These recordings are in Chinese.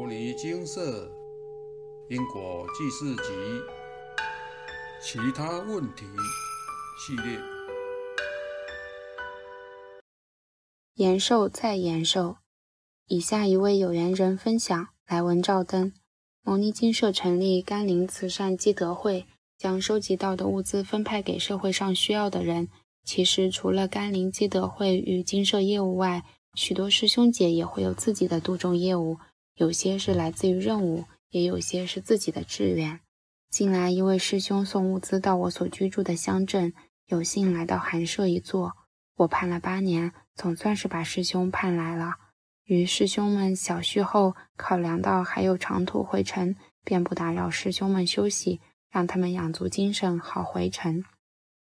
摩尼金色因果记事集其他问题系列。延寿再延寿。以下一位有缘人分享：来文照灯，摩尼金社成立甘霖慈善积德会，将收集到的物资分派给社会上需要的人。其实，除了甘霖积德会与金社业务外，许多师兄姐也会有自己的度众业务，有些是来自于任务，也有些是自己的志愿。近来，一位师兄送物资到我所居住的乡镇，有幸来到寒舍一坐。我盼了八年，总算是把师兄盼来了。与师兄们小叙后，考量到还有长途回程，便不打扰师兄们休息，让他们养足精神，好回程。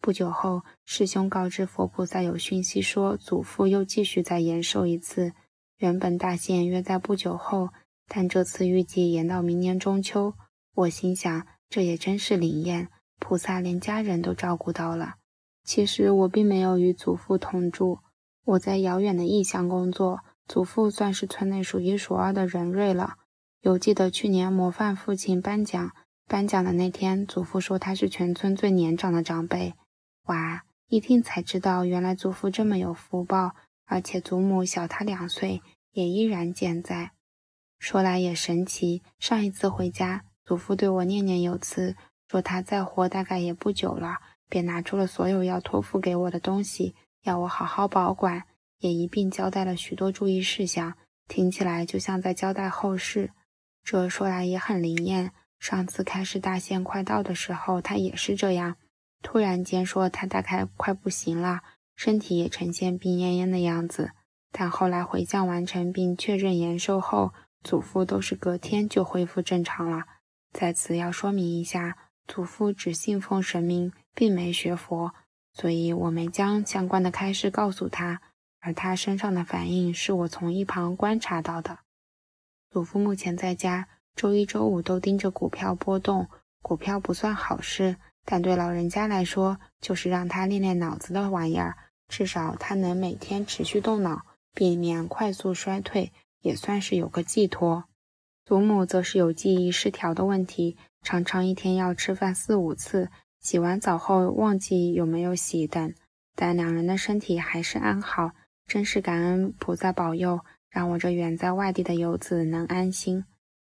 不久后，师兄告知佛菩萨有讯息说，祖父又继续再延寿一次。原本大限约在不久后，但这次预计延到明年中秋。我心想，这也真是灵验，菩萨连家人都照顾到了。其实我并没有与祖父同住，我在遥远的异乡工作。祖父算是村内数一数二的人瑞了。犹记得去年模范父亲颁奖，颁奖的那天，祖父说他是全村最年长的长辈。哇！一听才知道，原来祖父这么有福报，而且祖母小他两岁，也依然健在。说来也神奇，上一次回家，祖父对我念念有词，说他再活大概也不久了，便拿出了所有要托付给我的东西，要我好好保管，也一并交代了许多注意事项，听起来就像在交代后事。这说来也很灵验，上次开市大限快到的时候，他也是这样。突然间说他大概快不行了，身体也呈现病恹恹的样子。但后来回向完成并确认延寿后，祖父都是隔天就恢复正常了。在此要说明一下，祖父只信奉神明，并没学佛，所以我没将相关的开示告诉他。而他身上的反应是我从一旁观察到的。祖父目前在家，周一、周五都盯着股票波动。股票不算好事。但对老人家来说，就是让他练练脑子的玩意儿，至少他能每天持续动脑，避免快速衰退，也算是有个寄托。祖母则是有记忆失调的问题，常常一天要吃饭四五次，洗完澡后忘记有没有洗等。但两人的身体还是安好，真是感恩菩萨保佑，让我这远在外地的游子能安心。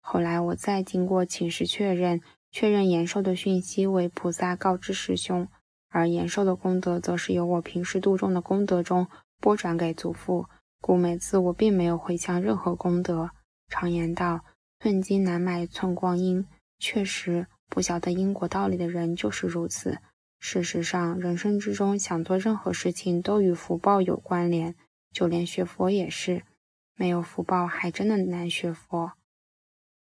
后来我再经过请示确认。确认延寿的讯息为菩萨告知师兄，而延寿的功德则是由我平时度众的功德中拨转给祖父，故每次我并没有回向任何功德。常言道，寸金难买寸光阴，确实不晓得因果道理的人就是如此。事实上，人生之中想做任何事情都与福报有关联，就连学佛也是，没有福报还真的难学佛。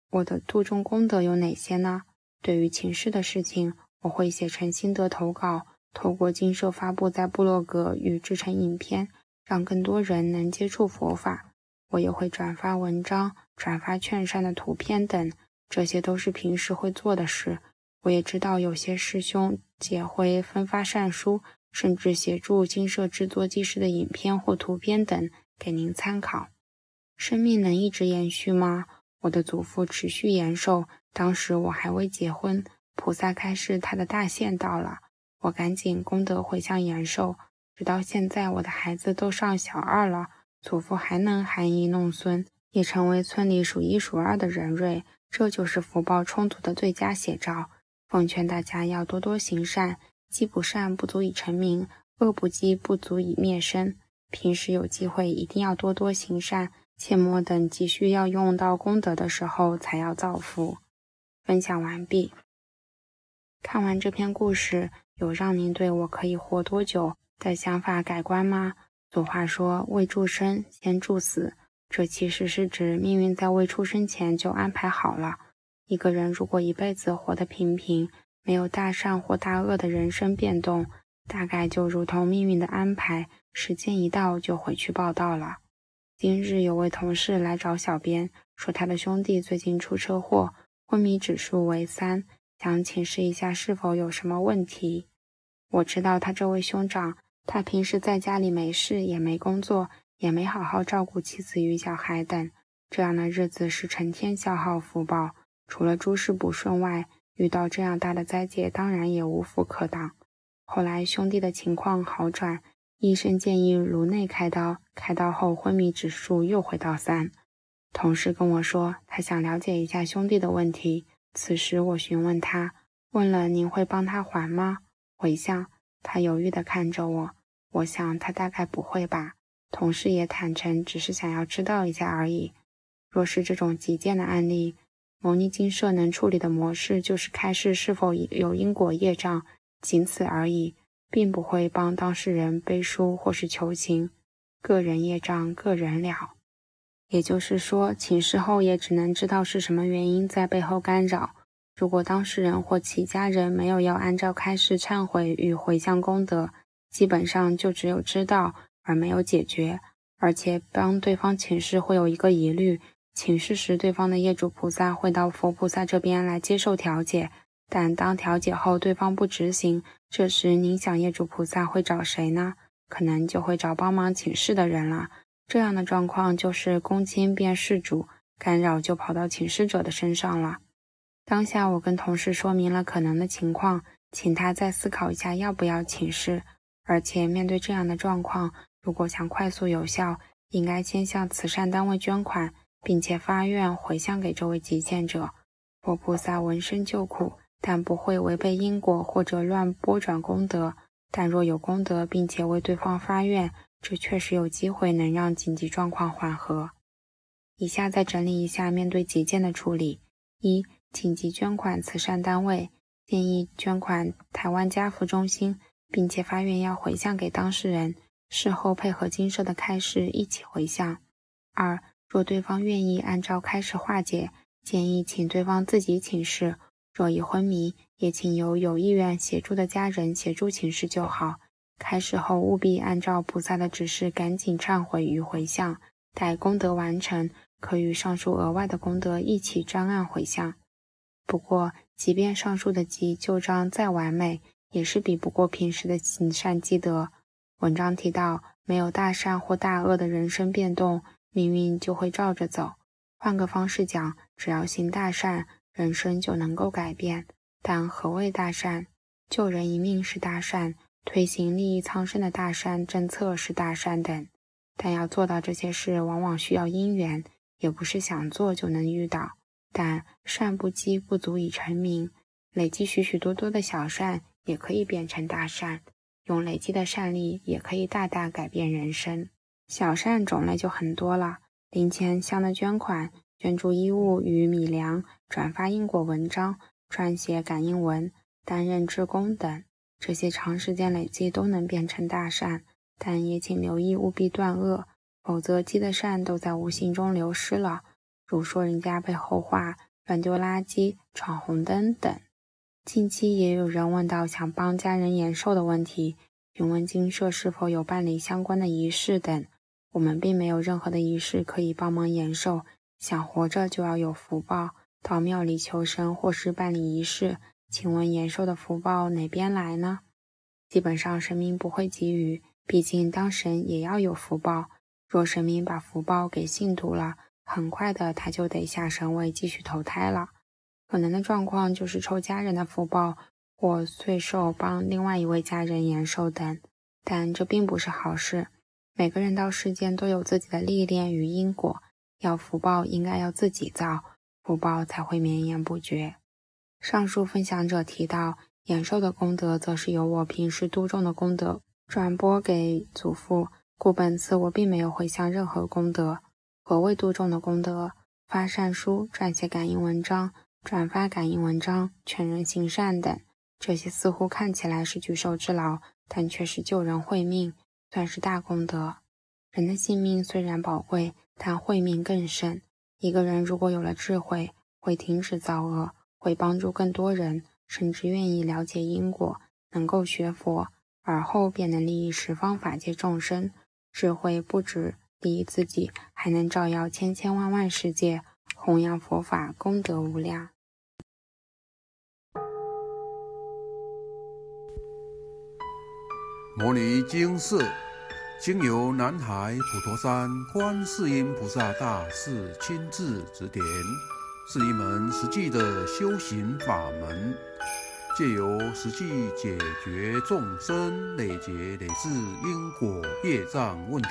我的度众功德有哪些呢？对于请示的事情，我会写成心得投稿，透过经社发布在部落格与制成影片，让更多人能接触佛法。我也会转发文章、转发劝善的图片等，这些都是平时会做的事。我也知道有些师兄姐会分发善书，甚至协助经社制作记事的影片或图片等给您参考。生命能一直延续吗？我的祖父持续延寿。当时我还未结婚，菩萨开示他的大限到了，我赶紧功德回向延寿。直到现在，我的孩子都上小二了，祖父还能含饴弄孙，也成为村里数一数二的人瑞，这就是福报充足的最佳写照。奉劝大家要多多行善，积不善不足以成名，恶不积不足以灭身。平时有机会一定要多多行善，切莫等急需要用到功德的时候才要造福。分享完毕。看完这篇故事，有让您对我可以活多久的想法改观吗？俗话说“未出生先祝死”，这其实是指命运在未出生前就安排好了。一个人如果一辈子活得平平，没有大善或大恶的人生变动，大概就如同命运的安排，时间一到就回去报道了。今日有位同事来找小编，说他的兄弟最近出车祸。昏迷指数为三，想请示一下是否有什么问题。我知道他这位兄长，他平时在家里没事，也没工作，也没好好照顾妻子与小孩等，这样的日子是成天消耗福报，除了诸事不顺外，遇到这样大的灾劫，当然也无福可挡。后来兄弟的情况好转，医生建议颅内开刀，开刀后昏迷指数又回到三。同事跟我说，他想了解一下兄弟的问题。此时我询问他，问了您会帮他还吗？回向。他犹豫地看着我，我想他大概不会吧。同事也坦诚，只是想要知道一下而已。若是这种急件的案例，牟尼金社能处理的模式就是开示是否有因果业障，仅此而已，并不会帮当事人背书或是求情，个人业障个人了。也就是说，请示后也只能知道是什么原因在背后干扰。如果当事人或其家人没有要按照开示忏悔与回向功德，基本上就只有知道而没有解决，而且帮对方请示会有一个疑虑。请示时，对方的业主菩萨会到佛菩萨这边来接受调解，但当调解后对方不执行，这时您想业主菩萨会找谁呢？可能就会找帮忙请示的人了。这样的状况就是公亲变事主，干扰就跑到请示者的身上了。当下我跟同事说明了可能的情况，请他再思考一下要不要请示。而且面对这样的状况，如果想快速有效，应该先向慈善单位捐款。并且发愿回向给这位极限者，佛菩萨闻声救苦，但不会违背因果或者乱拨转功德。但若有功德，并且为对方发愿，这确实有机会能让紧急状况缓和。以下再整理一下面对急件的处理：一、紧急捐款慈善单位建议捐款台湾家福中心，并且发愿要回向给当事人，事后配合金社的开示一起回向。二、若对方愿意按照开始化解，建议请对方自己请示；若已昏迷，也请由有意愿协助的家人协助请示就好。开始后务必按照菩萨的指示，赶紧忏悔与回向。待功德完成，可与上述额外的功德一起专案回向。不过，即便上述的集旧章再完美，也是比不过平时的行善积德。文章提到，没有大善或大恶的人生变动。命运就会照着走。换个方式讲，只要行大善，人生就能够改变。但何谓大善？救人一命是大善，推行利益苍生的大善政策是大善等。但要做到这些事，往往需要因缘，也不是想做就能遇到。但善不积，不足以成名。累积许许多多的小善，也可以变成大善。用累积的善力，也可以大大改变人生。小善种类就很多了，零钱箱的捐款、捐助衣物与米粮、转发因果文章、撰写感应文、担任志工等，这些长时间累积都能变成大善。但也请留意，务必断恶，否则积的善都在无形中流失了。如说人家被后话、乱丢垃圾、闯红灯等。近期也有人问到想帮家人延寿的问题，询问金社是否有办理相关的仪式等。我们并没有任何的仪式可以帮忙延寿，想活着就要有福报，到庙里求神或是办理仪式。请问延寿的福报哪边来呢？基本上神明不会给予，毕竟当神也要有福报。若神明把福报给信徒了，很快的他就得下神位继续投胎了。可能的状况就是抽家人的福报，或岁寿帮另外一位家人延寿等，但这并不是好事。每个人到世间都有自己的历练与因果，要福报应该要自己造，福报才会绵延不绝。上述分享者提到，延寿的功德则是由我平时度众的功德转播给祖父，故本次我并没有回向任何功德。何谓度众的功德？发善书、撰写感应文章、转发感应文章、劝人行善等，这些似乎看起来是举手之劳，但却是救人慧命。算是大功德。人的性命虽然宝贵，但慧命更甚。一个人如果有了智慧，会停止造恶，会帮助更多人，甚至愿意了解因果，能够学佛，而后便能利益十方法界众生。智慧不止利益自己，还能照耀千千万万世界，弘扬佛法，功德无量。摩尼经寺经由南海普陀山观世音菩萨大士亲自指点，是一门实际的修行法门，借由实际解决众生累劫累世因果业障问题，